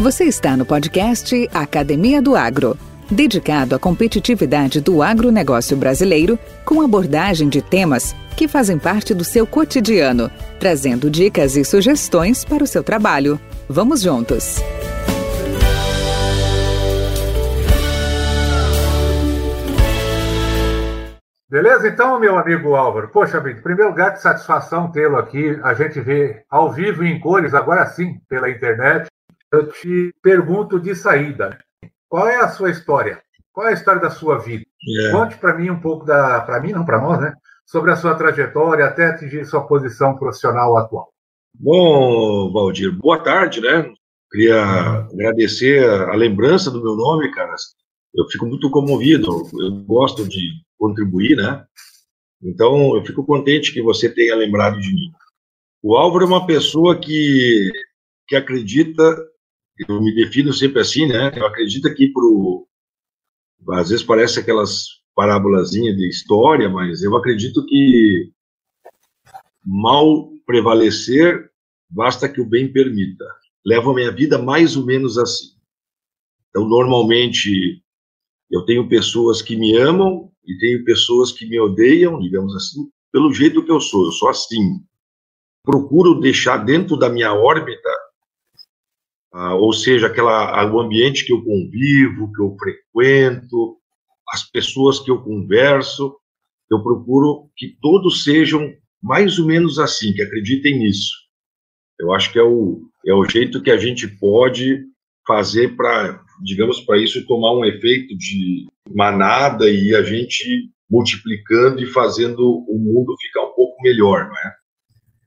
Você está no podcast Academia do Agro, dedicado à competitividade do agronegócio brasileiro, com abordagem de temas que fazem parte do seu cotidiano, trazendo dicas e sugestões para o seu trabalho. Vamos juntos! Beleza? Então, meu amigo Álvaro, poxa em primeiro lugar, que satisfação tê-lo aqui. A gente vê ao vivo e em cores, agora sim, pela internet. Eu te pergunto de saída: qual é a sua história? Qual é a história da sua vida? É. Conte para mim um pouco da. Para mim, não para nós, né? Sobre a sua trajetória até atingir sua posição profissional atual. Bom, Valdir, boa tarde, né? Queria agradecer a lembrança do meu nome, cara. Eu fico muito comovido. Eu gosto de contribuir, né? Então, eu fico contente que você tenha lembrado de mim. O Álvaro é uma pessoa que, que acredita, eu me defino sempre assim, né? Eu acredito que pro às vezes parece aquelas parábolazinhas de história, mas eu acredito que mal prevalecer, basta que o bem permita. Levo a minha vida mais ou menos assim. Então, normalmente, eu tenho pessoas que me amam e tenho pessoas que me odeiam, digamos assim, pelo jeito que eu sou. Eu sou assim. Procuro deixar dentro da minha órbita, ah, ou seja, aquela, o ambiente que eu convivo, que eu frequento, as pessoas que eu converso, eu procuro que todos sejam mais ou menos assim, que acreditem nisso. Eu acho que é o, é o jeito que a gente pode fazer para, digamos, para isso tomar um efeito de manada e a gente multiplicando e fazendo o mundo ficar um pouco melhor, não é?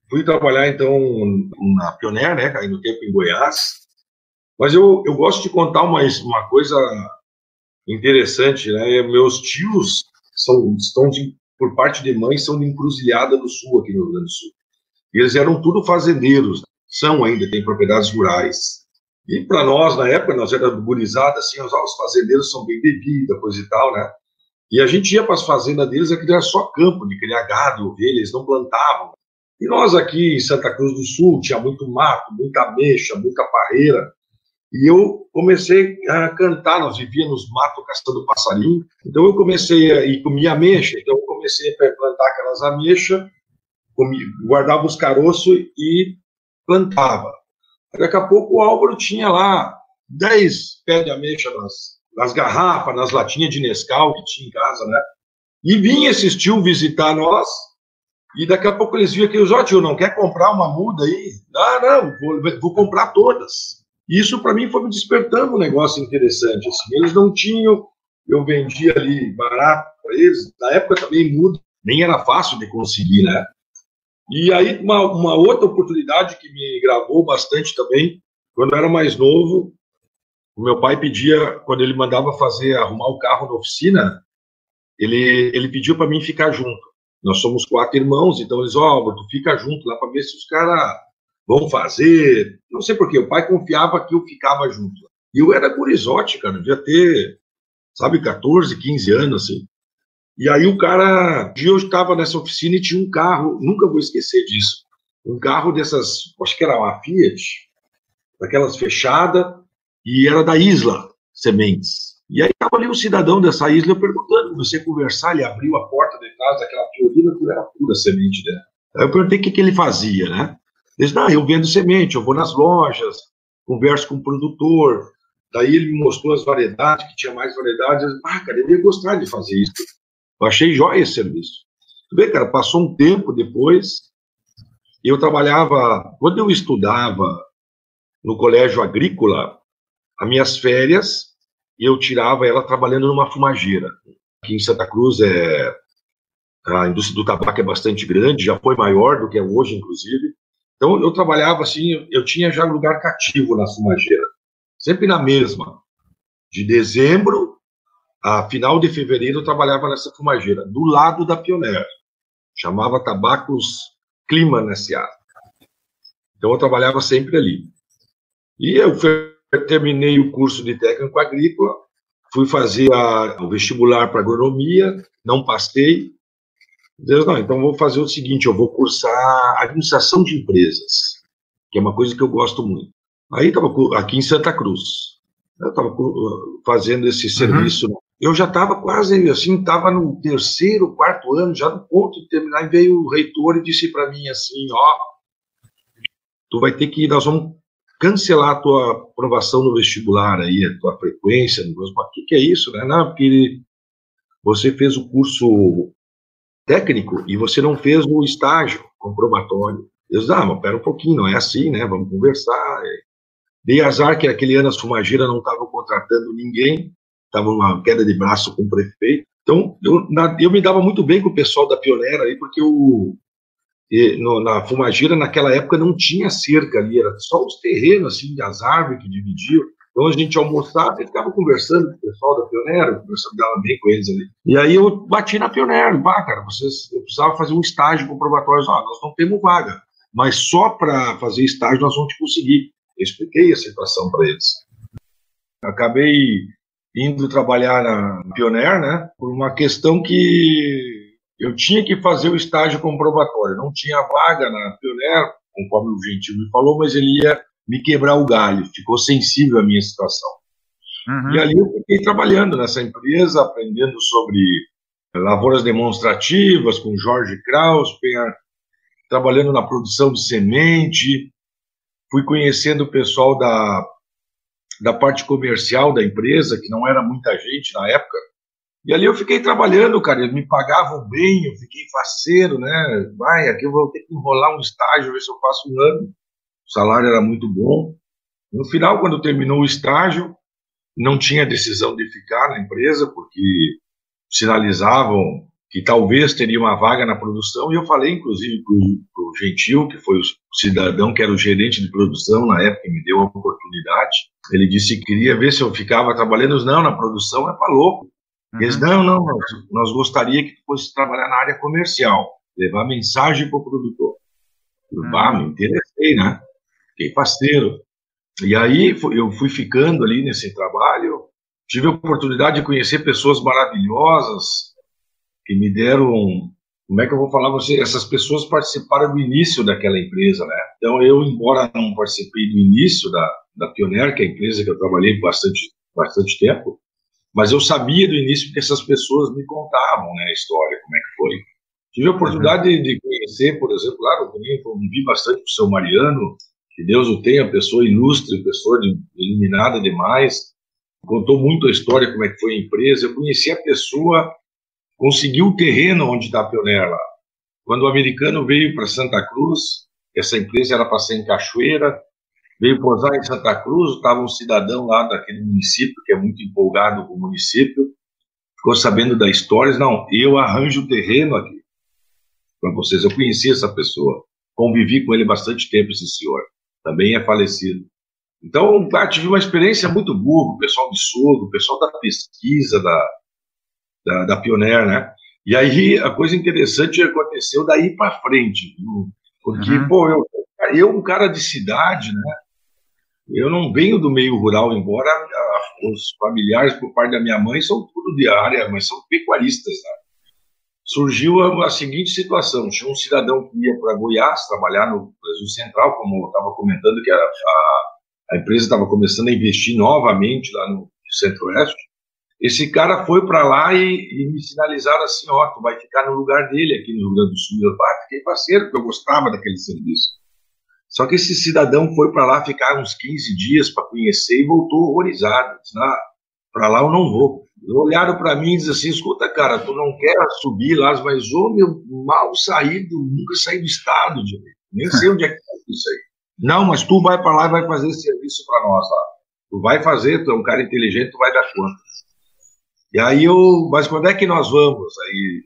Fui trabalhar, então, na Pioneer, né, aí no tempo em Goiás, mas eu, eu gosto de contar uma, uma coisa interessante, né, meus tios são, estão de, por parte de mãe, são de Encruzilhada do Sul, aqui no Rio Grande do Sul. E eles eram tudo fazendeiros, são ainda, têm propriedades rurais. E para nós, na época, nós éramos gurizada, assim, os, os fazendeiros são bem bebidos, coisa e tal, né? E a gente ia para as fazendas deles, aqui era só campo de criar gado, ovelha, eles não plantavam. E nós aqui em Santa Cruz do Sul tinha muito mato, muita ameixa, muita parreira. E eu comecei a cantar, nós vivíamos nos matos caçando passarinho. Então eu comecei a e comia ameixa, então eu comecei a plantar aquelas ameixas, guardava os caroços e plantava. Daqui a pouco o Álvaro tinha lá 10 pés de ameixa nas, nas garrafas, nas latinhas de Nescau que tinha em casa, né? E vinha esses tio visitar nós, e daqui a pouco eles viam que ó, tio, não quer comprar uma muda aí? Ah, não, vou, vou comprar todas. Isso para mim foi me despertando um negócio interessante. Assim. Eles não tinham, eu vendia ali barato para eles. Na época também muda, nem era fácil de conseguir, né? E aí, uma, uma outra oportunidade que me gravou bastante também, quando eu era mais novo, o meu pai pedia, quando ele mandava fazer, arrumar o carro na oficina, ele, ele pediu para mim ficar junto. Nós somos quatro irmãos, então eles, ó, oh, tu fica junto lá para ver se os caras vão fazer. Não sei porquê, o pai confiava que eu ficava junto. E eu era gurizote, cara, devia ter, sabe, 14, 15 anos, assim. E aí o cara, um dia eu estava nessa oficina e tinha um carro, nunca vou esquecer disso, um carro dessas, acho que era uma Fiat, daquelas fechada, e era da Isla Sementes. E aí estava ali um cidadão dessa isla perguntando, a conversar, ele abriu a porta de trás daquela fiorina, que era pura semente dela. Aí eu perguntei o que, que ele fazia, né? Ele não, eu vendo semente, eu vou nas lojas, converso com o produtor, daí ele me mostrou as variedades, que tinha mais variedades, ah, cara, eu ia gostar de fazer isso. Eu achei jóia esse serviço. Tudo bem, cara, passou um tempo depois, eu trabalhava, quando eu estudava no colégio agrícola, as minhas férias, eu tirava ela trabalhando numa fumageira. Aqui em Santa Cruz é a indústria do tabaco é bastante grande, já foi maior do que é hoje, inclusive. Então eu trabalhava assim, eu tinha já lugar cativo na fumageira, sempre na mesma, de dezembro a final de fevereiro eu trabalhava nessa fumageira, do lado da Pioneer. Chamava Tabacos Clima S.A. Então eu trabalhava sempre ali. E eu terminei o curso de técnico agrícola, fui fazer a, o vestibular para agronomia, não passei. Deus, não, então vou fazer o seguinte, eu vou cursar administração de empresas, que é uma coisa que eu gosto muito. Aí estava aqui em Santa Cruz. Eu estava fazendo esse uhum. serviço. Uhum. Eu já estava quase assim, estava no terceiro, quarto ano, já no ponto de terminar, e veio o reitor e disse para mim assim, ó, tu vai ter que, nós vamos cancelar a tua aprovação no vestibular aí, a tua frequência, no o que, que é isso, né? Não, porque você fez o curso técnico e você não fez o estágio comprobatório. Eu disse, ah, mas pera um pouquinho, não é assim, né? Vamos conversar. Dei azar que aquele ano as Fumagira não estavam contratando ninguém, estava uma queda de braço com o prefeito. Então, eu, na, eu me dava muito bem com o pessoal da Pioneira aí, porque o, e, no, na Fumagira, naquela época, não tinha cerca ali, era só os terrenos, assim, das árvores que dividiam. Então a gente almoçava e ficava conversando com o pessoal da Pioneiro, conversando dava bem com eles ali. E aí eu bati na Pioneiro, bah, cara, vocês, eu precisava fazer um estágio comprobatório, ah, nós não temos vaga, mas só para fazer estágio nós vamos te conseguir. Eu expliquei a situação para eles. Acabei indo trabalhar na Pioneer, né, por uma questão que eu tinha que fazer o estágio comprobatório. Não tinha vaga na Pioneer, conforme o Gentil me falou, mas ele ia me quebrar o galho, ficou sensível à minha situação. Uhum. E ali eu fiquei trabalhando nessa empresa, aprendendo sobre lavouras demonstrativas com Jorge Kraus, trabalhando na produção de semente, fui conhecendo o pessoal da, da parte comercial da empresa, que não era muita gente na época, e ali eu fiquei trabalhando, cara, eles me pagavam bem, eu fiquei faceiro, né? Vai, aqui eu vou ter que enrolar um estágio, ver se eu faço um ano o salário era muito bom. No final, quando terminou o estágio, não tinha decisão de ficar na empresa, porque sinalizavam que talvez teria uma vaga na produção, e eu falei, inclusive, para o Gentil, que foi o cidadão que era o gerente de produção na época, que me deu a oportunidade, ele disse que queria ver se eu ficava trabalhando, não, na produção é para louco. Uhum. Eles, não, não, nós, nós gostaria que tu fosse trabalhar na área comercial, levar mensagem para o produtor. Eu, uhum. ah, me interessei, né? Fiquei parceiro. E aí eu fui ficando ali nesse trabalho, tive a oportunidade de conhecer pessoas maravilhosas que me deram, como é que eu vou falar você, essas pessoas participaram do início daquela empresa, né? Então eu, embora não participei do início da, da Pioneer, que é a empresa que eu trabalhei bastante, bastante tempo, mas eu sabia do início porque essas pessoas me contavam, né, a história, como é que foi. Tive a oportunidade uhum. de conhecer, por exemplo, lá no Domingo, convivi bastante com o seu Mariano, que Deus o tenha, pessoa ilustre, pessoa de, iluminada demais, contou muito a história, como é que foi a empresa. Eu conheci a pessoa, conseguiu o terreno onde está a Pioneer lá. Quando o americano veio para Santa Cruz, essa empresa era para ser em Cachoeira, veio posar em Santa Cruz, estava um cidadão lá daquele município, que é muito empolgado com o município, ficou sabendo da história, não, eu arranjo o terreno aqui para vocês. Eu conheci essa pessoa, convivi com ele bastante tempo, esse senhor também é falecido. Então, ah, tive uma experiência muito boa com o pessoal de Sogo, o pessoal da pesquisa da, da, da Pioneer, né? E aí, a coisa interessante aconteceu daí para frente, porque, uhum. pô, eu, eu, um cara de cidade, né? Eu não venho do meio rural, embora os familiares, por parte da minha mãe, são tudo de área, mas são pecuaristas, né? Surgiu a, a, seguinte situação: tinha um cidadão que ia para Goiás trabalhar no Brasil Central, como eu estava comentando, que a, a, a empresa estava começando a investir novamente lá no Centro-Oeste. Esse cara foi para lá e, e, me sinalizaram assim: ó, tu vai ficar no lugar dele aqui no Rio Grande do Sul. Eu fiquei parceiro, porque eu gostava daquele serviço. Só que esse cidadão foi para lá ficar uns 15 dias para conhecer e voltou horrorizado. Disse, ah, para lá eu não vou olharam para mim e disseram assim: escuta, cara, tu não quer subir lá, mas ô, meu, mal saído, nunca saí do estado, nem sei onde é que é isso aí. Não, mas tu vai para lá e vai fazer esse serviço para nós lá. Tu vai fazer, tu é um cara inteligente, tu vai dar conta. E aí eu, mas quando é que nós vamos? Aí,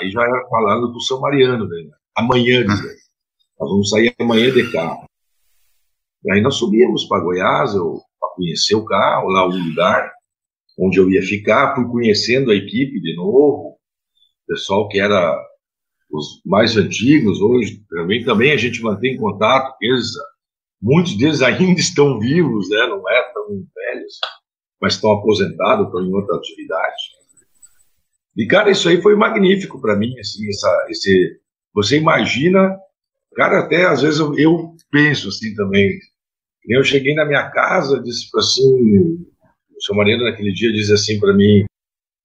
aí já era falando do seu Mariano, né? amanhã, dizer. Nós vamos sair amanhã de carro. E aí nós subimos para Goiás, para conhecer o carro, lá o lugar onde eu ia ficar, fui conhecendo a equipe de novo, pessoal que era os mais antigos, hoje também, também a gente mantém contato, eles, muitos deles ainda estão vivos, né, não é tão velhos, mas estão aposentados, estão em outra atividade. E, cara, isso aí foi magnífico para mim, assim, essa, esse, você imagina, cara, até às vezes eu, eu penso assim também, Eu cheguei na minha casa, disse assim, seu marido naquele dia disse assim para mim,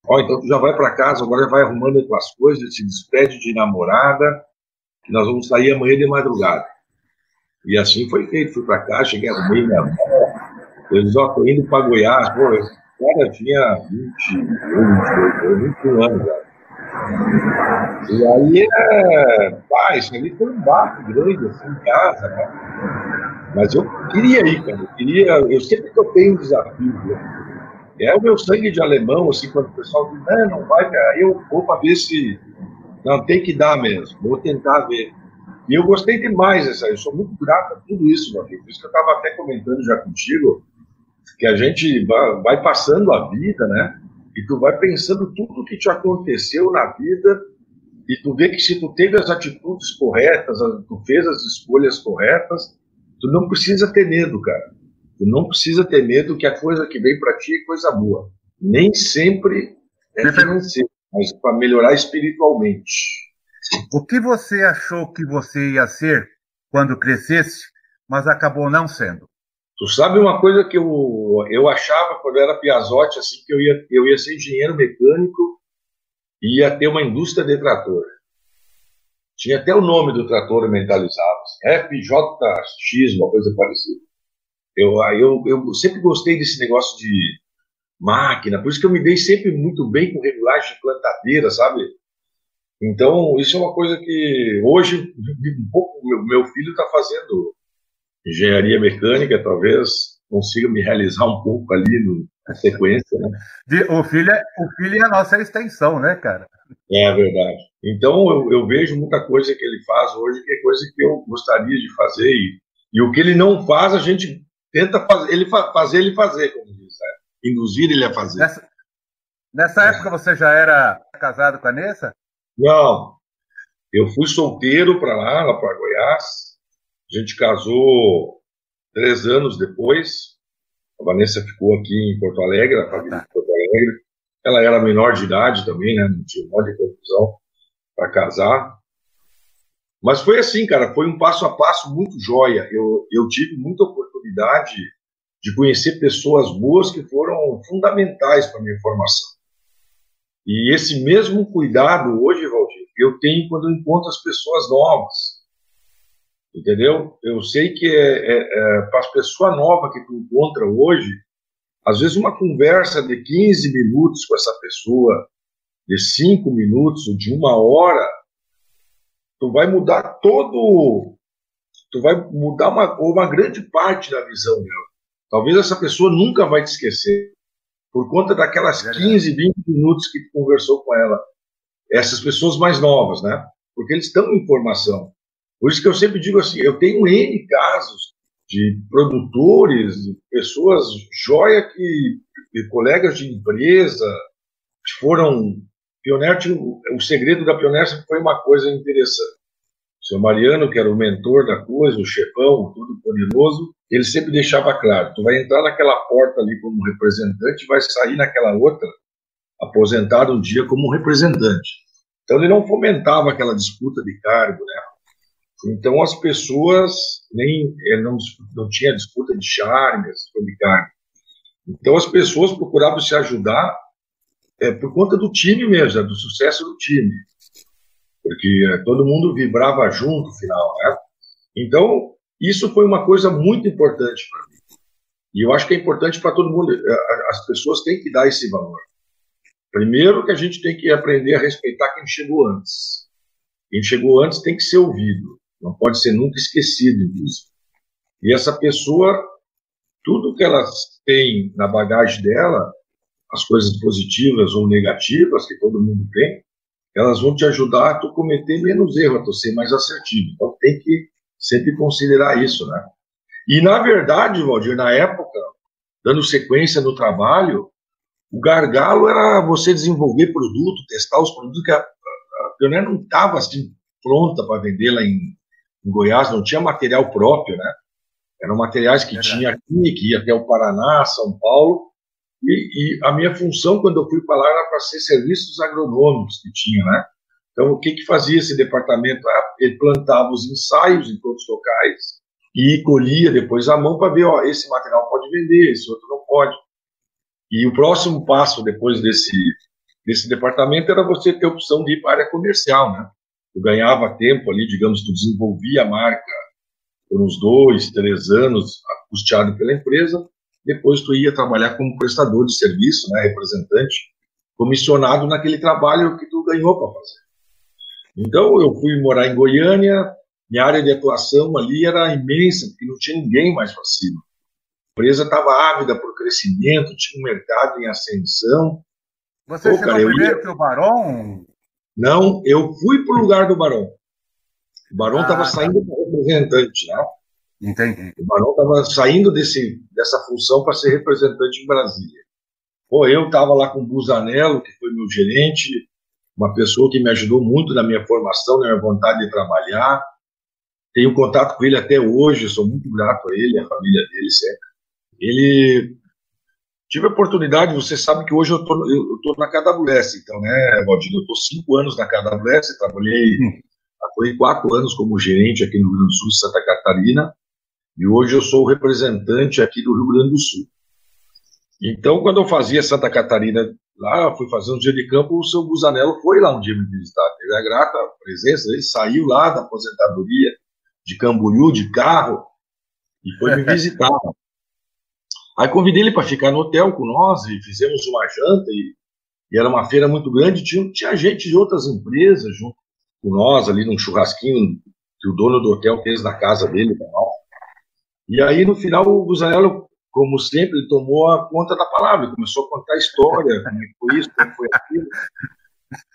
ó, oh, então tu já vai para casa, agora vai arrumando as coisas, se despede de namorada, que nós vamos sair amanhã de madrugada. E assim foi feito, fui para casa, cheguei, arrumei minha eu disse, ó, oh, tô indo para Goiás, pô, esse cara tinha 20, 20, 21 anos, cara. E aí, é, pá, isso ali foi um barco grande, assim, em casa, né? Mas eu queria ir, cara, eu queria, eu sempre que eu tenho um desafio, né? É o meu sangue de alemão, assim, quando o pessoal diz, não, não vai, cara, eu vou para ver se. Não, tem que dar mesmo, vou tentar ver. E eu gostei demais dessa, eu sou muito grato a tudo isso, meu amigo. Por isso que eu estava até comentando já contigo, que a gente vai passando a vida, né? E tu vai pensando tudo o que te aconteceu na vida e tu vê que se tu teve as atitudes corretas, tu fez as escolhas corretas, tu não precisa ter medo, cara. Tu não precisa ter medo que a coisa que vem para ti é coisa boa. Nem sempre é financeiro, mas para melhorar espiritualmente. O que você achou que você ia ser quando crescesse, mas acabou não sendo? Tu sabe uma coisa que eu, eu achava quando eu era piazote, assim, que eu ia, eu ia ser engenheiro mecânico e ia ter uma indústria de trator. Tinha até o nome do trator mentalizado, FJX, uma coisa parecida. Eu, eu, eu sempre gostei desse negócio de máquina, por isso que eu me dei sempre muito bem com regulagem de plantadeira, sabe? Então, isso é uma coisa que hoje, um pouco, meu filho está fazendo engenharia mecânica, talvez consiga me realizar um pouco ali no, na sequência, né? O filho, é, o filho é a nossa extensão, né, cara? É verdade. Então, eu, eu, vejo muita coisa que ele faz hoje que é coisa que eu gostaria de fazer e, e o que ele não faz, a gente tenta fazer ele, fazer ele fazer, como diz, né? induzir ele a fazer. Nessa, nessa é. época você já era casado com a Nessa? Não, eu fui solteiro para lá, lá para Goiás. A gente casou três anos depois. A Vanessa ficou aqui em Porto Alegre, a família de Porto Alegre. Ela era menor de idade também, né? Não tinha um monte de confusão para casar. Mas foi assim, cara, foi um passo a passo muito joia. Eu, eu tive muita oportunidade de conhecer pessoas boas que foram fundamentais para minha formação. E esse mesmo cuidado hoje, Valdir, eu tenho quando eu encontro as pessoas novas. Entendeu? Eu sei que é, é, é para as pessoas novas que tu encontra hoje, às vezes uma conversa de 15 minutos com essa pessoa, de 5 minutos ou de uma hora, tu vai mudar todo, tu vai mudar uma, uma grande parte da visão dela. Talvez essa pessoa nunca vai te esquecer, por conta daquelas 15, 20 minutos que tu conversou com ela. Essas pessoas mais novas, né? Porque eles estão em formação. Por isso que eu sempre digo assim, eu tenho N casos de produtores, de pessoas joia que, de colegas de empresa, que foram Pioneer o segredo da Pioneer foi uma coisa interessante. O seu Mariano, que era o mentor da coisa, o chefão, todo poderoso, ele sempre deixava claro: tu vai entrar naquela porta ali como representante vai sair naquela outra aposentado um dia como representante. Então ele não fomentava aquela disputa de cargo, né? Então as pessoas nem não, não tinha disputa de charmes de cargo. Então as pessoas procuravam se ajudar é por conta do time mesmo, do sucesso do time. Porque é, todo mundo vibrava junto no final, né? Então, isso foi uma coisa muito importante para mim. E eu acho que é importante para todo mundo. As pessoas têm que dar esse valor. Primeiro que a gente tem que aprender a respeitar quem chegou antes. Quem chegou antes tem que ser ouvido. Não pode ser nunca esquecido disso. E essa pessoa, tudo que ela tem na bagagem dela, as coisas positivas ou negativas que todo mundo tem, elas vão te ajudar a tu cometer menos erro, a tu ser mais assertivo. Então tem que sempre considerar isso, né? E na verdade, Valdir, na época, dando sequência no trabalho, o gargalo era você desenvolver produto, testar os produtos que a, a Pioneer não estava assim pronta para vender lá em, em, Goiás, não tinha material próprio, né? Eram materiais que tinha aqui, que ia até o Paraná, São Paulo, e, e, a minha função, quando eu fui para lá, era para ser serviços agronômicos que tinha, né? Então, o que, que fazia esse departamento? Ah, ele plantava os ensaios em todos os locais, e colhia depois a mão para ver, ó, esse material pode vender, esse outro não pode. E o próximo passo depois desse, desse departamento era você ter a opção de ir para a área comercial, né? Eu ganhava tempo ali, digamos, tu desenvolvia a marca por uns dois, três anos, custeado pela empresa, depois tu ia trabalhar como prestador de serviço, né, representante, comissionado naquele trabalho que tu ganhou para fazer. Então eu fui morar em Goiânia, minha área de atuação ali era imensa, porque não tinha ninguém mais para cima. A empresa estava ávida por crescimento, tinha um mercado em ascensão. Você Pô, chegou cara, primeiro ia... que o Barão? Não, eu fui para o lugar do Barão. O Barão estava ah, tá. saindo como representante, né? Entendi. O Barão estava saindo desse, dessa função para ser representante em Brasília. Pô, eu estava lá com o Busanello, que foi meu gerente, uma pessoa que me ajudou muito na minha formação, na minha vontade de trabalhar. Tenho contato com ele até hoje, sou muito grato a ele, a família dele sempre. Ele tive a oportunidade, você sabe que hoje eu tô na KWS, então, né, Valdir? Eu tô cinco anos na KWS, trabalhei, hum. atuei quatro anos como gerente aqui no Rio Grande do Sul, Santa Catarina, e hoje eu sou o representante aqui do Rio Grande do Sul. Então, quando eu fazia Santa Catarina lá, fui fazer um dia de campo, o seu Busanello foi lá um dia me visitar. Teve a grata presença, ele saiu lá da aposentadoria de Camboriú, de carro, e foi me visitar. Aí convidei ele para ficar no hotel com nós e fizemos uma janta e, e, era uma feira muito grande, tinha, tinha gente de outras empresas junto com nós ali num churrasquinho que o dono do hotel fez na casa dele. E aí no final o Busanello como sempre, ele tomou a conta da palavra, começou a contar a história, como é foi isso, como foi aquilo.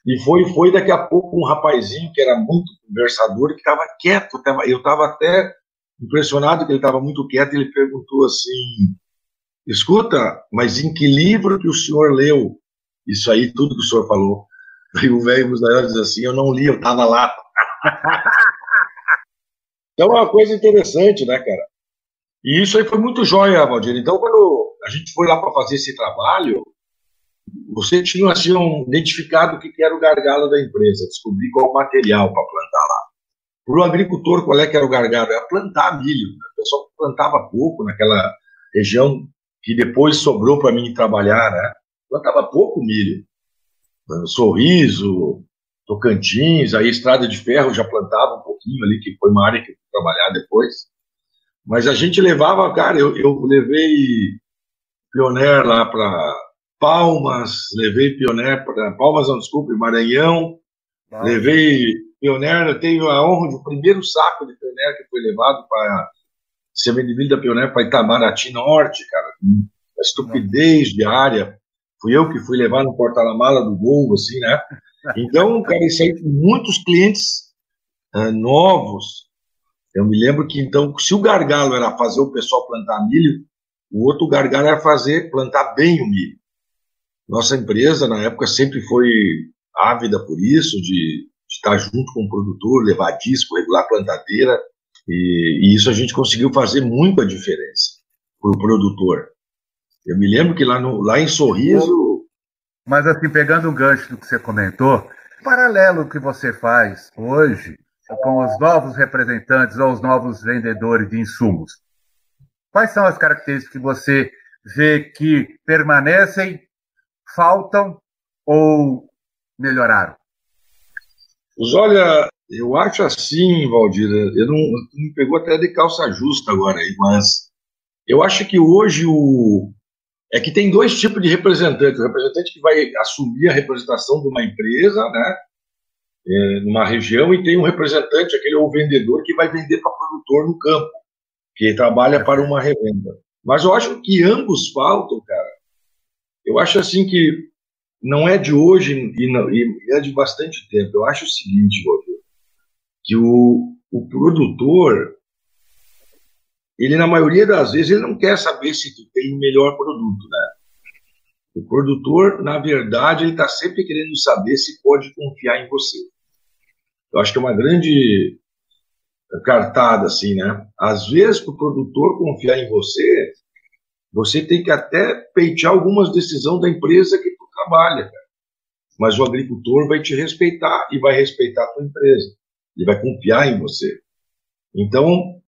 E foi, foi daqui a pouco um rapazinho que era muito conversador, que estava quieto, tava, eu estava até impressionado que ele estava muito quieto, ele perguntou assim, escuta, mas em que livro que o senhor leu isso aí, tudo que o senhor falou? Aí o velho Musaiol diz assim, eu não li, eu estava lá. então é uma coisa interessante, né, cara? E isso aí foi muito jóia, Valdir. Então, quando a gente foi lá para fazer esse trabalho, você tinha assim, um, identificado o que era o gargalo da empresa, descobrir qual material para plantar lá. Para o agricultor, qual é que era o gargalo? Era plantar milho. O pessoal plantava pouco naquela região que depois sobrou para mim trabalhar, né? Plantava pouco milho. Sorriso, Tocantins, aí Estrada de Ferro já plantava um pouquinho ali, que foi uma área que eu fui trabalhar depois. Mas a gente levava, cara, eu, eu levei Pioneer lá para Palmas, levei Pioneer para Palmas, não, desculpe, Maranhão, ah. levei Pioneer, eu tenho a honra de o primeiro saco de Pioneer que foi levado para semente da Pioneer para Itamaraty Norte, cara, a estupidez diária. Fui eu que fui levar no porta-mala do Gol, assim, né? Então, cara, isso aí, muitos clientes uh, novos, eu me lembro que, então, se o gargalo era fazer o pessoal plantar milho, o outro gargalo era fazer, plantar bem o milho. Nossa empresa, na época, sempre foi ávida por isso, de, de estar junto com o produtor, levar disco, regular plantadeira, e, e isso a gente conseguiu fazer muita diferença para o produtor. Eu me lembro que lá, no, lá em Sorriso. Mas, assim, pegando o gancho do que você comentou, paralelo que você faz hoje com os novos representantes ou os novos vendedores de insumos? Quais são as características que você vê que permanecem, faltam ou melhoraram? Olha, eu acho assim, Valdir, eu não, me pegou até de calça justa agora aí, mas eu acho que hoje o é que tem dois tipos de representantes, o representante que vai assumir a representação de uma empresa, né, é, numa região e tem um representante, aquele ou vendedor, que vai vender para o produtor no campo, que trabalha para uma revenda. Mas eu acho que ambos faltam, cara. Eu acho assim que não é de hoje e, não, e é de bastante tempo. Eu acho o seguinte, Walter, que o, o produtor, ele na maioria das vezes, ele não quer saber se tu tem o melhor produto, né? O produtor, na verdade, ele está sempre querendo saber se pode confiar em você. Eu acho que é uma grande cartada, assim, né? Às vezes, para o produtor confiar em você, você tem que até peitear algumas decisões da empresa que tu trabalha, cara. Mas o agricultor vai te respeitar e vai respeitar a tua empresa. Ele vai confiar em você. Então,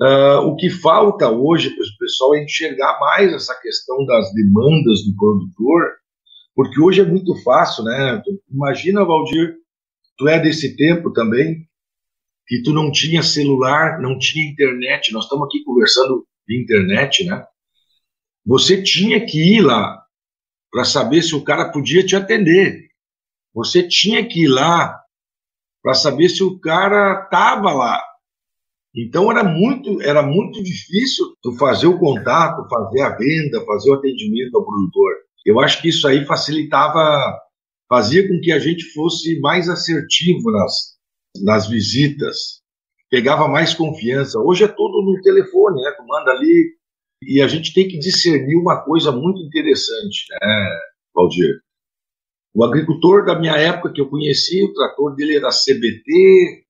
Uh, o que falta hoje para o pessoal é enxergar mais essa questão das demandas do produtor, porque hoje é muito fácil, né? Imagina, Valdir, tu é desse tempo também, que tu não tinha celular, não tinha internet, nós estamos aqui conversando de internet, né? Você tinha que ir lá para saber se o cara podia te atender. Você tinha que ir lá para saber se o cara estava lá. Então era muito, era muito difícil tu fazer o contato, fazer a venda, fazer o atendimento ao produtor. Eu acho que isso aí facilitava, fazia com que a gente fosse mais assertivo nas, nas visitas, pegava mais confiança. Hoje é tudo no telefone, né? Tu manda ali e a gente tem que discernir uma coisa muito interessante, né, Valdir? O agricultor da minha época que eu conheci, o trator dele era CBT,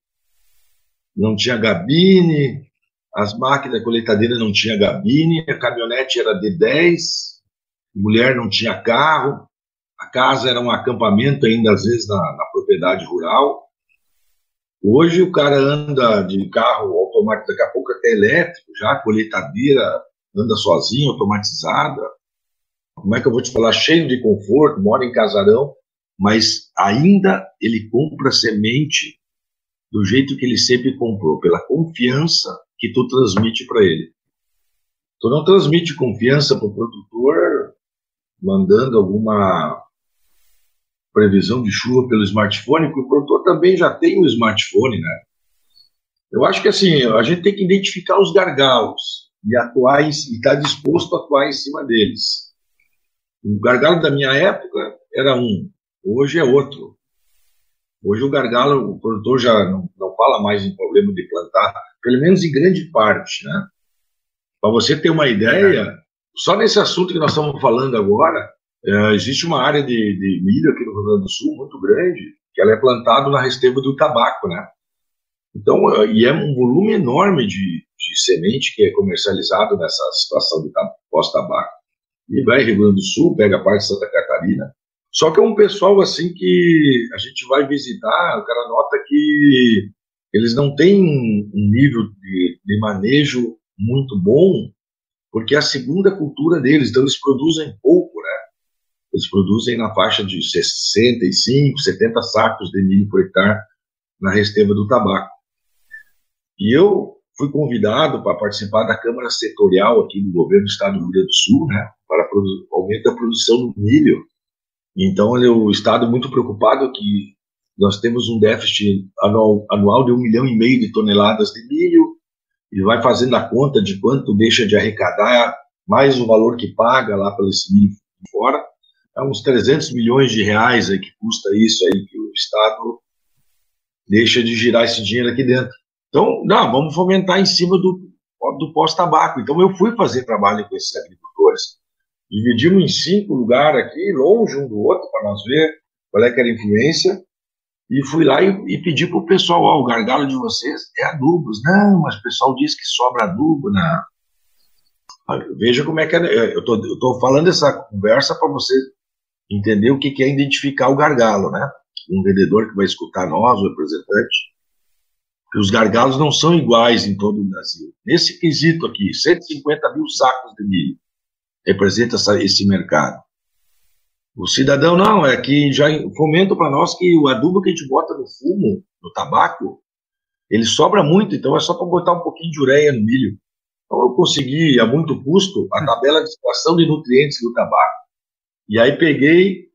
não tinha gabine, as máquinas da coletadeira não tinha gabine, a caminhonete era D10, mulher não tinha carro, a casa era um acampamento ainda às vezes na, na propriedade rural. Hoje o cara anda de carro automático, daqui a pouco até elétrico, já coletadeira anda sozinha, automatizada. Como é que eu vou te falar? Cheio de conforto, mora em casarão, mas ainda ele compra semente do jeito que ele sempre comprou, pela confiança que tu transmite para ele. Tu não transmite confiança para o produtor mandando alguma previsão de chuva pelo smartphone, porque o produtor também já tem um smartphone, né? Eu acho que assim, a gente tem que identificar os gargalos e atuar e estar tá disposto a atuar em cima deles. O gargalo da minha época era um, hoje é outro. Hoje o gargalo, o produtor já não, não fala mais em problema de plantar, pelo menos em grande parte, né? Para você ter uma ideia, só nesse assunto que nós estamos falando agora, é, existe uma área de, de, milho aqui no Rio Grande do Sul muito grande, que ela é plantada na resteva do tabaco, né? Então, é, e é um volume enorme de, de semente que é comercializado nessa situação de pós-tabaco. E vai Rio Grande do Sul, pega a parte de Santa Catarina, só que é um pessoal assim que a gente vai visitar, o cara nota que eles não têm um nível de, de manejo muito bom, porque é a segunda cultura deles, então eles produzem pouco, né? Eles produzem na faixa de 65, 70 sacos de milho por hectare na resteva do tabaco. E eu fui convidado para participar da Câmara Setorial aqui do governo do Estado do Rio Grande do Sul, né, para aumento da produção do milho então, o Estado muito preocupado que nós temos um déficit anual, anual de um milhão e meio de toneladas de milho e vai fazendo a conta de quanto deixa de arrecadar, mais o valor que paga lá pelo esse milho fora. É uns 300 milhões de reais aí que custa isso aí que o Estado deixa de girar esse dinheiro aqui dentro. Então, não, vamos fomentar em cima do, do pós-tabaco. Então, eu fui fazer trabalho com esses agricultores. Dividimos em cinco lugares aqui, longe um do outro, para nós ver qual é que era a influência. E fui lá e, e pedi para o pessoal: o gargalo de vocês é adubos. Não, mas o pessoal diz que sobra adubo. Não. Veja como é que é. Eu estou falando essa conversa para você entender o que, que é identificar o gargalo, né? Um vendedor que vai escutar nós, o representante. Os gargalos não são iguais em todo o Brasil. Nesse quesito aqui, 150 mil sacos de milho representa essa, esse mercado. O cidadão não, é que já fomenta para nós que o adubo que a gente bota no fumo, no tabaco, ele sobra muito, então é só para botar um pouquinho de ureia no milho. Então eu consegui, a muito custo, a tabela de extração de nutrientes do tabaco. E aí peguei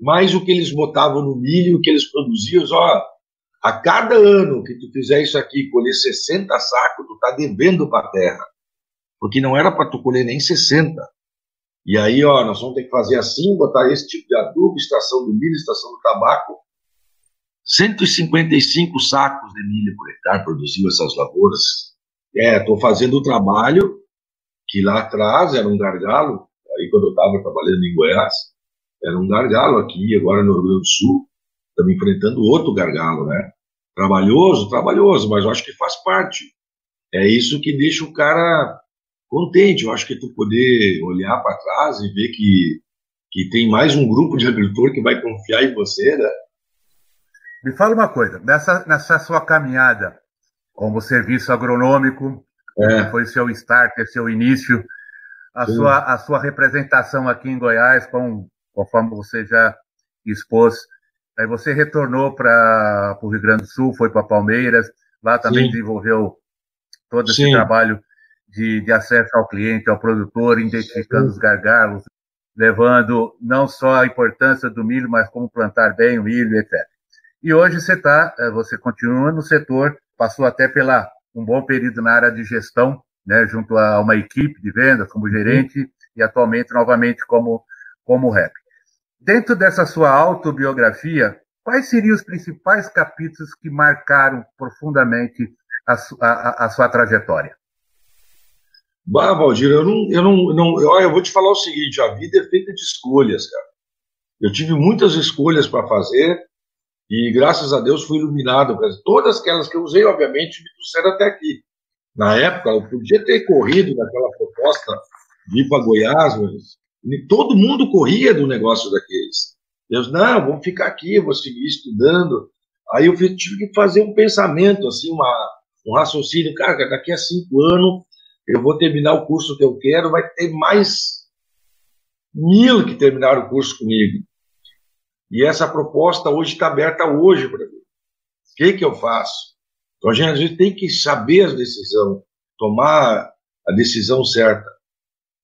mais o que eles botavam no milho, o que eles produziam, ó, a cada ano que tu fizer isso aqui, colher 60 sacos, tu tá devendo para a terra. Porque não era para tu colher nem 60. E aí, ó, nós vamos ter que fazer assim, botar esse tipo de adubo, estação do milho, estação do tabaco. 155 sacos de milho por hectare produziu essas lavouras. É, estou fazendo o trabalho que lá atrás era um gargalo, aí quando eu estava trabalhando em Goiás, era um gargalo aqui, agora no Rio Grande do Sul, estamos enfrentando outro gargalo, né? Trabalhoso, trabalhoso, mas eu acho que faz parte. É isso que deixa o cara contente. Eu acho que tu poder olhar para trás e ver que, que tem mais um grupo de agricultor que vai confiar em você, né? Me fala uma coisa, nessa, nessa sua caminhada como serviço agronômico, é. foi seu start, seu início, a sua, a sua representação aqui em Goiás, com, conforme você já expôs. Aí você retornou para o Rio Grande do Sul, foi para Palmeiras, lá também Sim. desenvolveu todo esse Sim. trabalho de, de, acesso ao cliente, ao produtor, identificando Sim. os gargalos, levando não só a importância do milho, mas como plantar bem o milho, etc. E hoje você está, eh, você continua no setor, passou até pela um bom período na área de gestão, né, junto a uma equipe de vendas como gerente e atualmente novamente como como rep. Dentro dessa sua autobiografia, quais seriam os principais capítulos que marcaram profundamente a, a, a sua trajetória? Bah, Valdir, eu não, eu não, não olha, eu vou te falar o seguinte: a vida é feita de escolhas, cara. Eu tive muitas escolhas para fazer e graças a Deus fui iluminado. Todas aquelas que eu usei, obviamente, me trouxeram até aqui. Na época, eu podia ter corrido naquela proposta de ir para Goiás, mas todo mundo corria do negócio daqueles. Deus, não, vamos ficar aqui, vou seguir estudando. Aí eu tive que fazer um pensamento, assim, uma, um raciocínio. Cara, daqui a cinco anos eu vou terminar o curso que eu quero, vai ter mais mil que terminaram o curso comigo. E essa proposta hoje está aberta hoje para mim. O que, que eu faço? Então a gente, a gente tem que saber a decisão, tomar a decisão certa.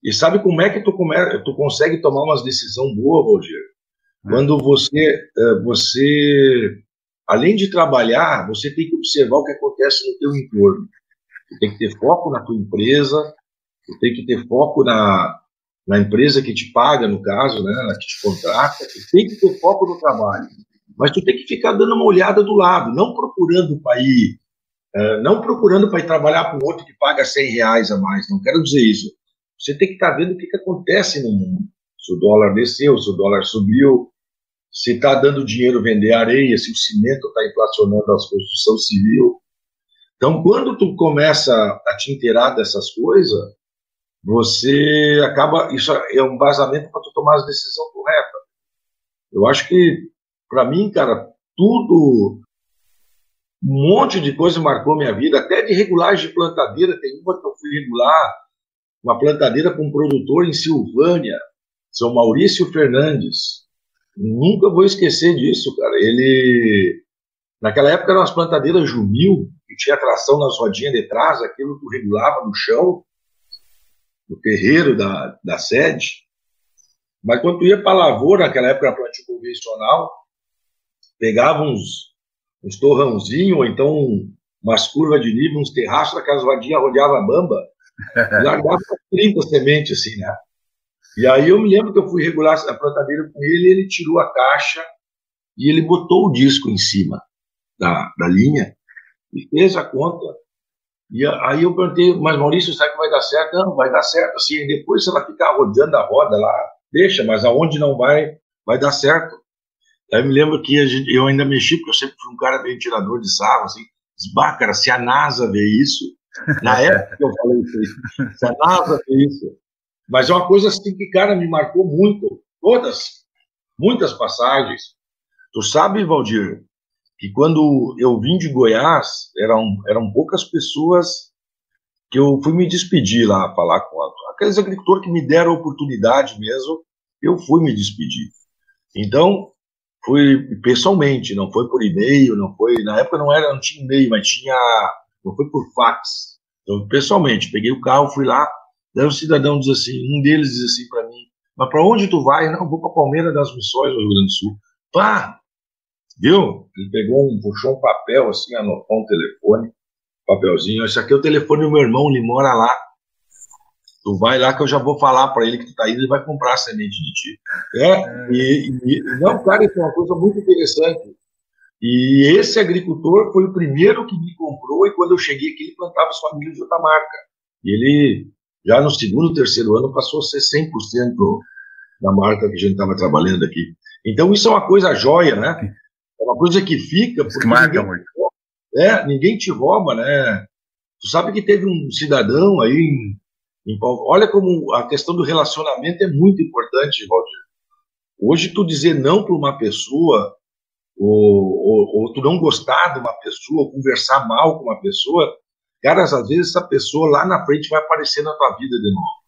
E sabe como é que tu, come, tu consegue tomar uma decisão boa, Roger? Quando você, eh, você, além de trabalhar, você tem que observar o que acontece no teu entorno. Tu tem que ter foco na tua empresa, tu tem que ter foco na, na empresa que te paga, no caso, né, que te contrata, tu tem que ter foco no trabalho. Mas tu tem que ficar dando uma olhada do lado, não procurando para ir, uh, não procurando para ir trabalhar para um outro que paga 100 reais a mais, não quero dizer isso. Você tem que estar tá vendo o que, que acontece no mundo. Se o dólar desceu, se o dólar subiu, se está dando dinheiro vender areia, se o cimento está inflacionando a construção civil. Então, quando tu começa a te inteirar dessas coisas, você acaba. Isso é um vazamento para tu tomar as decisões corretas. Eu acho que, para mim, cara, tudo. Um monte de coisa marcou minha vida, até de regulagem de plantadeira. Tem uma que eu fui regular uma plantadeira com um produtor em Silvânia, São Maurício Fernandes. Nunca vou esquecer disso, cara. Ele. Naquela época eram as plantadeiras Jumil, que tinha tração nas rodinhas de trás, aquilo que regulava no chão, no terreiro da, da sede. Mas quando tu ia para a lavoura, naquela época era plantio convencional, pegava uns, uns torrãozinhos, ou então umas curvas de nível, uns terraços, aquelas rodinhas rodeava a bamba, largava 30 sementes, assim, né? E aí eu me lembro que eu fui regular a plantadeira com ele, ele tirou a caixa e ele botou o disco em cima da, da linha e fez a conta. E aí eu perguntei, mas Maurício, será que vai dar certo? Não, vai dar certo. Assim, depois se ela ficar rodando a roda lá, deixa, mas aonde não vai, vai dar certo. Aí eu me lembro que gente, eu ainda mexi, porque eu sempre fui um cara bem tirador de sarro, assim, cara, se a NASA vê isso, na época que eu falei isso, se a NASA vê isso, mas é uma coisa assim que, cara, me marcou muito, todas, muitas passagens. Tu sabe, Valdir, que quando eu vim de Goiás, eram, eram poucas pessoas que eu fui me despedir lá, falar com aqueles agricultores que me deram a oportunidade mesmo, eu fui me despedir. Então, fui pessoalmente, não foi por e-mail, não foi, na época não era, não tinha e-mail, mas tinha, não foi por fax. Então, pessoalmente, peguei o carro, fui lá, daí um cidadão diz assim, um deles diz assim para mim, mas para onde tu vai? Não, vou para Palmeira das Missões, no Rio Grande do Sul. Pá, Viu? Ele pegou um, puxou um papel assim, anotou um telefone, papelzinho. Esse aqui é o telefone do meu irmão, ele mora lá. Tu vai lá que eu já vou falar para ele que tu tá indo, ele vai comprar a semente de ti. É, e, e, não, cara, isso é uma coisa muito interessante. E esse agricultor foi o primeiro que me comprou, e quando eu cheguei aqui, ele plantava sua milho de outra marca. E ele, já no segundo, terceiro ano, passou a ser 100% da marca que a gente estava trabalhando aqui. Então, isso é uma coisa jóia, né? É uma coisa que fica. Que marca ninguém, muito. É, ninguém te rouba, né? Tu sabe que teve um cidadão aí em, em Olha como a questão do relacionamento é muito importante, Valdir. Hoje, tu dizer não para uma pessoa, ou, ou, ou, tu não gostar de uma pessoa, ou conversar mal com uma pessoa, cara, às vezes essa pessoa lá na frente vai aparecer na tua vida de novo.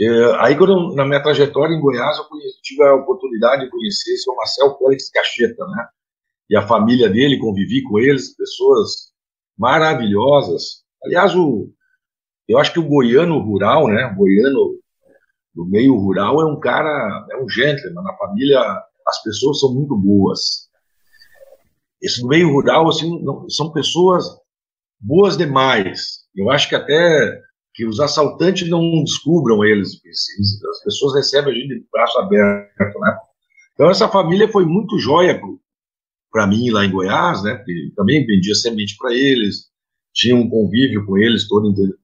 É, aí, quando, na minha trajetória em Goiás, eu conheci, tive a oportunidade de conhecer o Marcel Félix Cacheta, né? E a família dele, convivi com eles, pessoas maravilhosas. Aliás, o, eu acho que o goiano rural, né? O goiano do meio rural é um cara, é um gentleman. Na família, as pessoas são muito boas. Esse meio rural, assim, não, são pessoas boas demais. Eu acho que até que os assaltantes não descubram eles. As pessoas recebem a gente de braço aberto, né? Então essa família foi muito joia para mim lá em Goiás, né? Porque também vendia semente para eles, tinha um convívio com eles todo inteiro.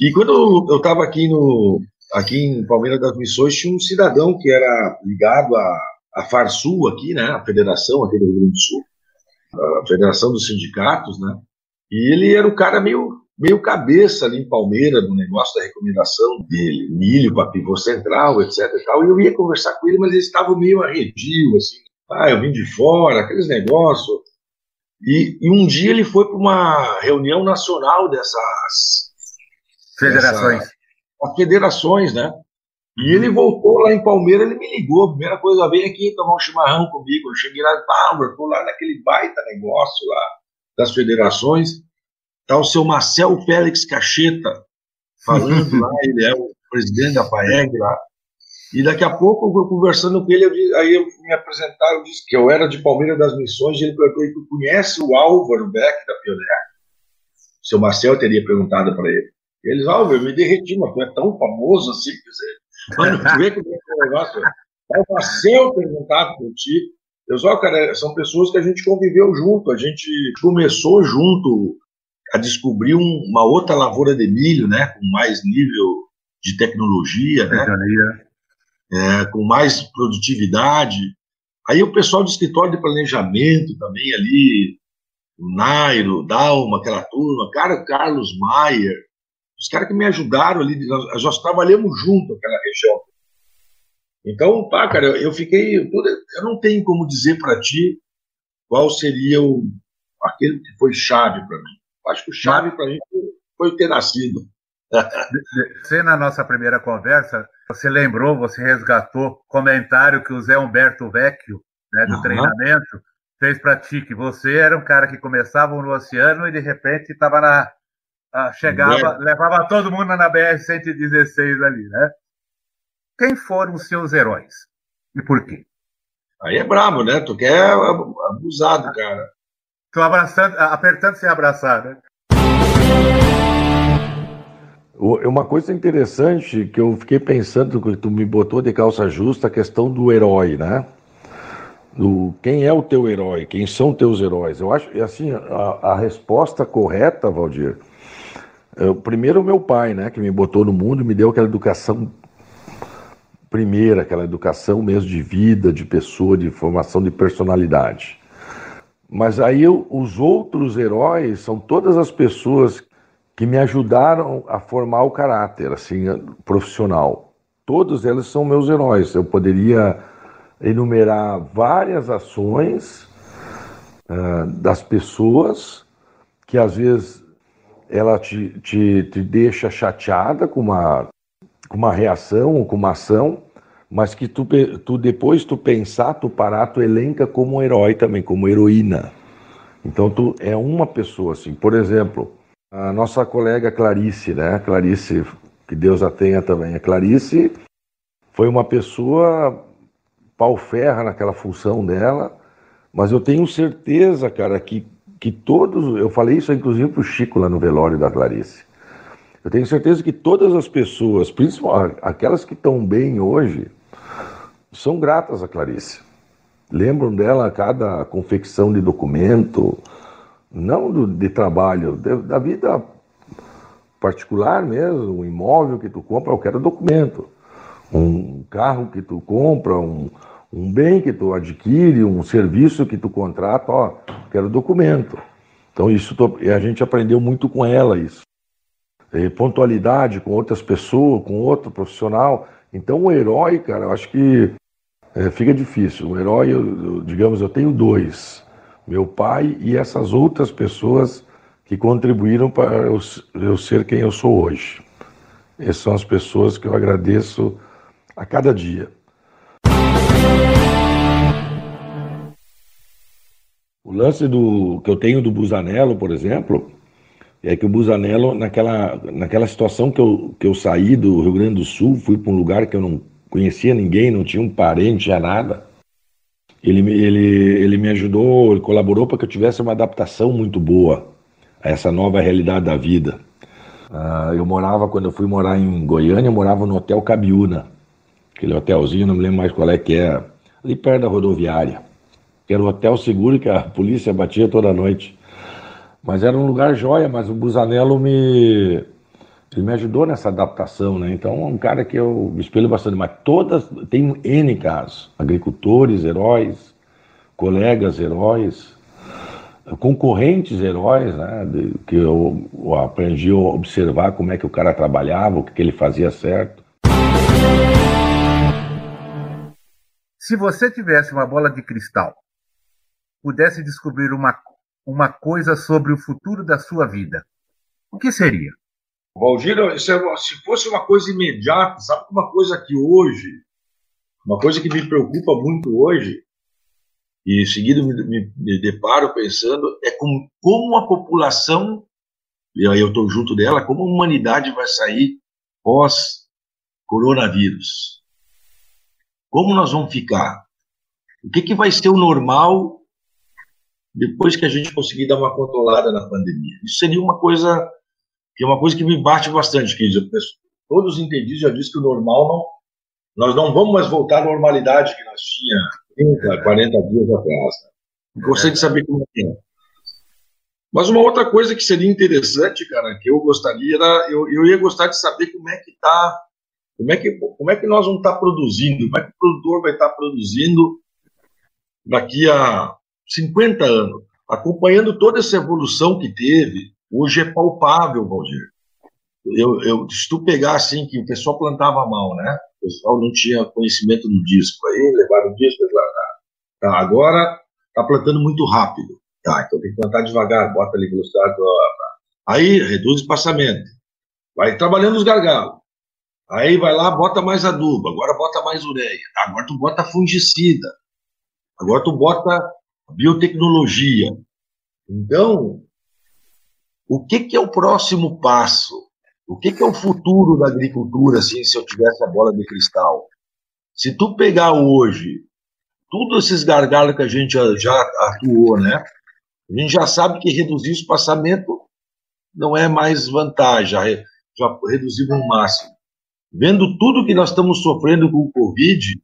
E quando eu estava aqui no aqui em Palmeiras das Missões tinha um cidadão que era ligado à, à Farsul aqui, né? A federação aqui do Rio Grande do Sul, a federação dos sindicatos, né? E ele era o cara meio meio cabeça ali em Palmeiras no negócio da recomendação dele, milho para pivô central, etc e tal. E eu ia conversar com ele, mas ele estava meio arredio, assim. Ah, eu vim de fora, aqueles negócios. E, e um dia ele foi para uma reunião nacional dessas federações. Dessa, as federações, né? E ele voltou lá em Palmeiras, ele me ligou, a primeira coisa, vem aqui tomar um chimarrão comigo. Eu cheguei lá, Palmer, tô lá naquele baita negócio lá das federações. Está o seu Marcel Félix Cacheta falando lá, ele é o presidente da FAEG lá. E daqui a pouco, eu conversando com ele, eu, aí eu me apresentar, eu disse que eu era de Palmeiras das Missões, e ele perguntou, tu conhece o Álvaro Beck da Pioneer? O seu Marcel teria perguntado para ele. Eles, Álvaro, eu me derreti, mas tu é tão famoso assim, quer dizer, mano, tu vê como é que é o negócio. É o Marcel perguntado por ti. Eu só, cara, são pessoas que a gente conviveu junto, a gente começou junto a descobrir um, uma outra lavoura de milho, né, com mais nível de tecnologia, né, é, com mais produtividade. Aí o pessoal do escritório de planejamento também ali, o Nairo, Dalma, aquela turma, cara, Carlos Maier, os caras que me ajudaram ali, nós, nós trabalhamos junto aquela região. Então, pá, cara, eu fiquei, eu não tenho como dizer para ti qual seria o aquele que foi chave para mim. Acho que o chave para a gente foi ter nascido. Você, na nossa primeira conversa, você lembrou, você resgatou comentário que o Zé Humberto Vecchio, né, do uhum. treinamento, fez para ti, que você era um cara que começava no oceano e de repente estava na. Chegava, levava todo mundo na BR-116 ali, né? Quem foram os seus heróis? E por quê? Aí é brabo, né? Tu quer abusado, cara. Tô abraçando, apertando sem abraçar, né? Uma coisa interessante que eu fiquei pensando, que tu me botou de calça justa, a questão do herói, né? Do quem é o teu herói, quem são teus heróis. Eu acho, assim, a, a resposta correta, Valdir, é, primeiro o meu pai, né, que me botou no mundo e me deu aquela educação primeira, aquela educação mesmo de vida, de pessoa, de formação de personalidade. Mas aí eu, os outros heróis são todas as pessoas que me ajudaram a formar o caráter, assim, profissional. Todos eles são meus heróis. Eu poderia enumerar várias ações uh, das pessoas que às vezes ela te, te, te deixa chateada com uma, com uma reação com uma ação, mas que tu, tu depois tu pensar, tu parar, tu elenca como herói também, como heroína. Então tu é uma pessoa assim. Por exemplo, a nossa colega Clarice, né? Clarice, que Deus a tenha também. A Clarice foi uma pessoa pau ferra naquela função dela, mas eu tenho certeza, cara, que, que todos, eu falei isso inclusive para o Chico lá no velório da Clarice. Eu tenho certeza que todas as pessoas, principalmente aquelas que estão bem hoje, são gratas a Clarice. Lembram dela a cada confecção de documento, não do, de trabalho, de, da vida particular mesmo, um imóvel que tu compra, eu quero documento. Um carro que tu compra, um, um bem que tu adquire, um serviço que tu contrata, ó, quero documento. Então isso a gente aprendeu muito com ela isso. E pontualidade com outras pessoas, com outro profissional. Então o herói, cara, eu acho que é, fica difícil. O herói, eu, eu, digamos, eu tenho dois: meu pai e essas outras pessoas que contribuíram para eu, eu ser quem eu sou hoje. Essas são as pessoas que eu agradeço a cada dia. O lance do que eu tenho do Busanello, por exemplo, é que o Busanello, naquela, naquela situação que eu, que eu saí do Rio Grande do Sul, fui para um lugar que eu não conhecia ninguém, não tinha um parente, tinha nada. Ele, ele, ele me ajudou, ele colaborou para que eu tivesse uma adaptação muito boa a essa nova realidade da vida. Uh, eu morava, quando eu fui morar em Goiânia, eu morava no Hotel Cabiúna, aquele hotelzinho, não me lembro mais qual é que é, ali perto da rodoviária. Era um hotel seguro que a polícia batia toda noite. Mas era um lugar jóia, mas o Busanello me, ele me ajudou nessa adaptação, né? Então, é um cara que eu me espelho bastante. Mas todas, tem N casos: agricultores, heróis, colegas, heróis, concorrentes, heróis, né? De, que eu, eu, aprendi a observar como é que o cara trabalhava, o que, que ele fazia certo. Se você tivesse uma bola de cristal, pudesse descobrir uma uma coisa sobre o futuro da sua vida, o que seria? Valdir, é se fosse uma coisa imediata, sabe uma coisa que hoje, uma coisa que me preocupa muito hoje, e em seguida me, me, me deparo pensando, é com, como a população, e aí eu estou junto dela, como a humanidade vai sair pós-coronavírus. Como nós vamos ficar? O que, que vai ser o normal depois que a gente conseguir dar uma controlada na pandemia. Isso seria uma coisa que é uma coisa que me bate bastante, que todos os entendidos já dizem que o normal não, nós não vamos mais voltar à normalidade que nós tínhamos 30, 40 dias atrás. Né? Gostaria de saber como é. Mas uma outra coisa que seria interessante, cara, que eu gostaria era, eu, eu ia gostar de saber como é que está, como é que, como é que nós vamos estar tá produzindo, como é que o produtor vai estar tá produzindo daqui a 50 anos, acompanhando toda essa evolução que teve, hoje é palpável, Valdir. Eu, eu, se tu pegar assim, que o pessoal plantava mal, né? O pessoal não tinha conhecimento do disco, aí levaram o disco. Tá, agora tá plantando muito rápido. Tá, então tem que plantar devagar, bota ali velocidade. Aí reduz o espaçamento. Vai trabalhando os gargalos. Aí vai lá, bota mais adubo, agora bota mais ureia. Agora tu bota fungicida. Agora tu bota biotecnologia. Então, o que, que é o próximo passo? O que, que é o futuro da agricultura, assim, se eu tivesse a bola de cristal? Se tu pegar hoje todos esses gargalos que a gente já, atuou, né? A gente já sabe que reduzir o espaçamento não é mais vantagem, já, reduzimos no máximo. Vendo tudo que nós estamos sofrendo com o Covid,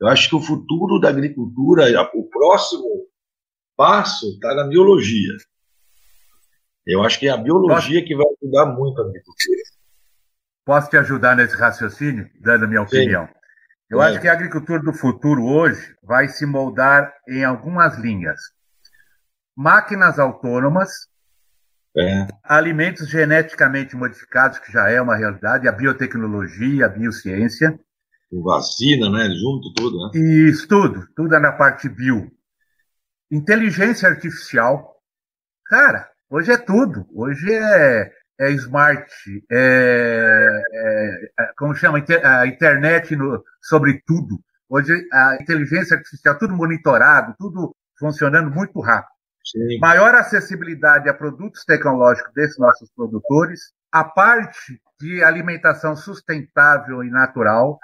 eu acho que o futuro da agricultura, o próximo passo está na biologia. Eu acho que é a biologia Posso... que vai ajudar muito a agricultura. Posso te ajudar nesse raciocínio, dando a minha opinião? Sim. Eu é. acho que a agricultura do futuro hoje vai se moldar em algumas linhas. Máquinas autônomas, é. alimentos geneticamente modificados, que já é uma realidade, a biotecnologia, a biociência, com vacina, né? Junto tudo, né? Isso, tudo. Tudo é na parte bio. Inteligência artificial. Cara, hoje é tudo. Hoje é, é smart, é, é, é como chama? A internet no, sobre tudo. Hoje a inteligência artificial, tudo monitorado, tudo funcionando muito rápido. Sim. Maior acessibilidade a produtos tecnológicos desses nossos produtores, a parte de alimentação sustentável e natural,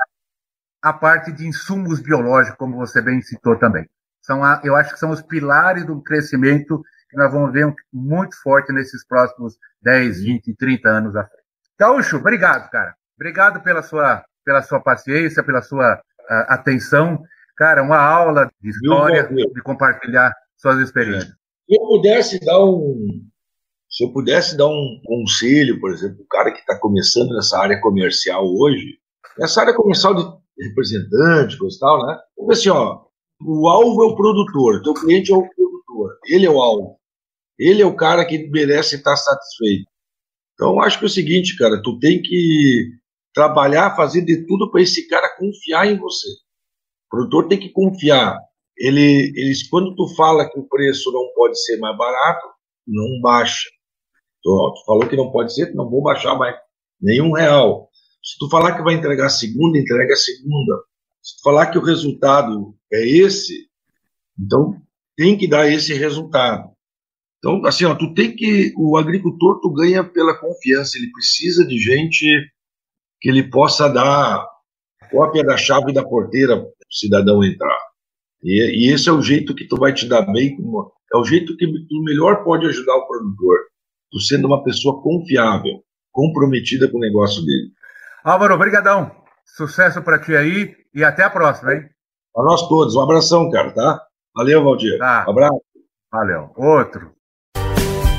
a parte de insumos biológicos, como você bem citou também. São a, eu acho que são os pilares do crescimento que nós vamos ver muito forte nesses próximos 10, 20, 30 anos à frente. Gaúcho, obrigado, cara. Obrigado pela sua, pela sua paciência, pela sua uh, atenção. Cara, uma aula de história, de compartilhar suas experiências. Se eu pudesse dar um, se eu pudesse dar um conselho, por exemplo, o cara que está começando nessa área comercial hoje, essa área comercial de representante, coisa e tal, né? Ver assim, ó, o alvo é o produtor, teu cliente é o produtor, ele é o alvo. Ele é o cara que merece estar satisfeito. Então, acho que é o seguinte, cara, tu tem que trabalhar, fazer de tudo para esse cara confiar em você. O produtor tem que confiar. Ele, eles, quando tu fala que o preço não pode ser mais barato, não baixa. Tu, tu falou que não pode ser, não vou baixar mais nenhum real. Se tu falar que vai entregar segunda, entrega segunda. Se tu falar que o resultado é esse, então tem que dar esse resultado. Então, assim, ó, tu tem que. O agricultor tu ganha pela confiança, ele precisa de gente que ele possa dar cópia da chave da porteira para o cidadão entrar. E, e, esse é o jeito que tu vai te dar bem, é o jeito que tu melhor pode ajudar o produtor, tu sendo uma pessoa confiável, comprometida com o negócio dele. Álvaro, obrigadão. Sucesso para ti aí e até a próxima, hein? Para nós todos. Um abração, cara, tá? Valeu, Valdir. Tá. Um abraço. Valeu. Outro.